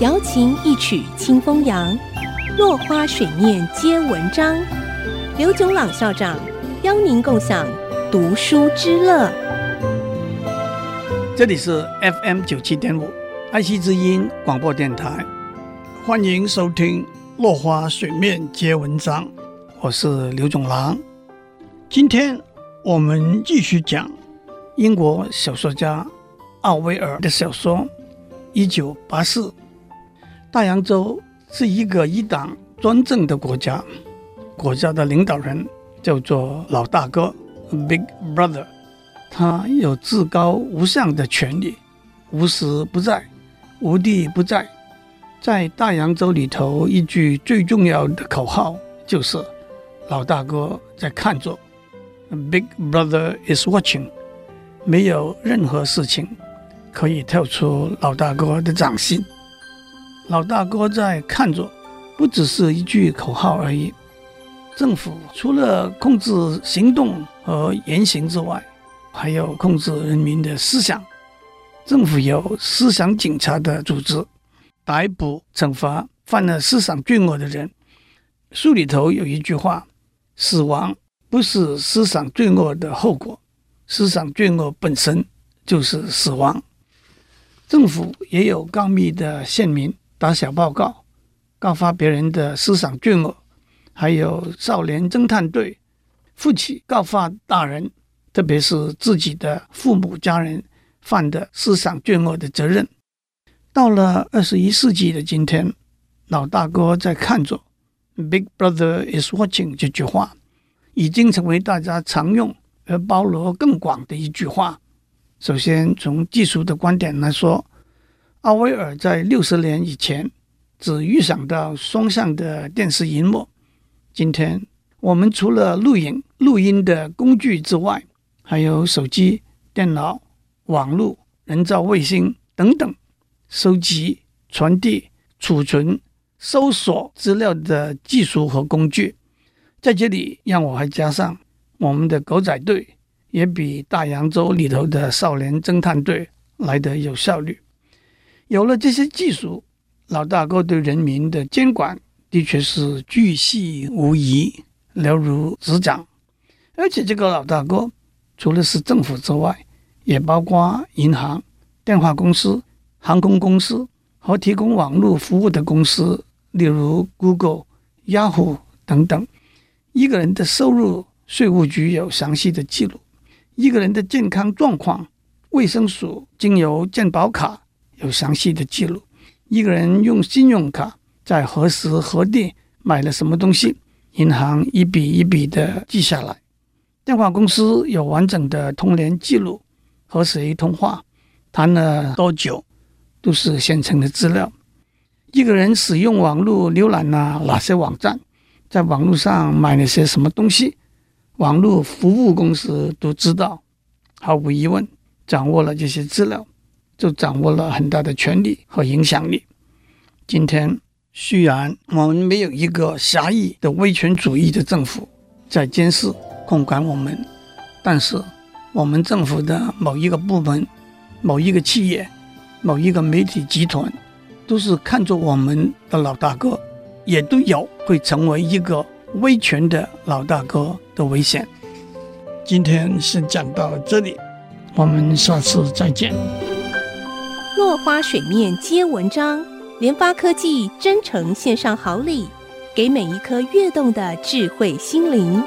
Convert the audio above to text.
瑶琴一曲清风扬，落花水面皆文章。刘炯朗校长邀您共享读书之乐。这里是 FM 九七点五爱惜之音广播电台，欢迎收听《落花水面皆文章》，我是刘炯朗。今天我们继续讲英国小说家奥威尔的小说《一九八四》。大洋洲是一个一党专政的国家，国家的领导人叫做老大哥 （Big Brother），他有至高无上的权力，无时不在，无地不在。在大洋洲里头，一句最重要的口号就是“老大哥在看着 ”，“Big Brother is watching”。没有任何事情可以跳出老大哥的掌心。老大哥在看着，不只是一句口号而已。政府除了控制行动和言行之外，还有控制人民的思想。政府有思想警察的组织，逮捕、惩罚犯了思想罪恶的人。书里头有一句话：“死亡不是思想罪恶的后果，思想罪恶本身就是死亡。”政府也有告密的县民。打小报告，告发别人的思想罪恶，还有少年侦探队负起告发大人，特别是自己的父母家人犯的思想罪恶的责任。到了二十一世纪的今天，老大哥在看着，Big Brother is watching 这句话已经成为大家常用而包罗更广的一句话。首先，从技术的观点来说。奥威尔在六十年以前只预想到双向的电视荧幕。今天我们除了录影、录音的工具之外，还有手机、电脑、网络、人造卫星等等，收集、传递、储存、搜索资料的技术和工具。在这里，让我还加上我们的狗仔队，也比大洋洲里头的少年侦探队来得有效率。有了这些技术，老大哥对人民的监管的确是巨细无遗、了如指掌。而且，这个老大哥除了是政府之外，也包括银行、电话公司、航空公司和提供网络服务的公司，例如 Google、Yahoo 等等。一个人的收入，税务局有详细的记录；一个人的健康状况，卫生署经由健保卡。有详细的记录，一个人用信用卡在何时何地买了什么东西，银行一笔一笔的记下来。电话公司有完整的通联记录，和谁通话，谈了多久，都是现成的资料。一个人使用网络浏览了哪些网站，在网络上买了些什么东西，网络服务公司都知道。毫无疑问，掌握了这些资料。就掌握了很大的权力和影响力。今天虽然我们没有一个狭义的威权主义的政府在监视控管我们，但是我们政府的某一个部门、某一个企业、某一个媒体集团，都是看着我们的老大哥，也都有会成为一个威权的老大哥的危险。今天先讲到这里，我们下次再见。落花水面皆文章，联发科技真诚献上好礼，给每一颗跃动的智慧心灵。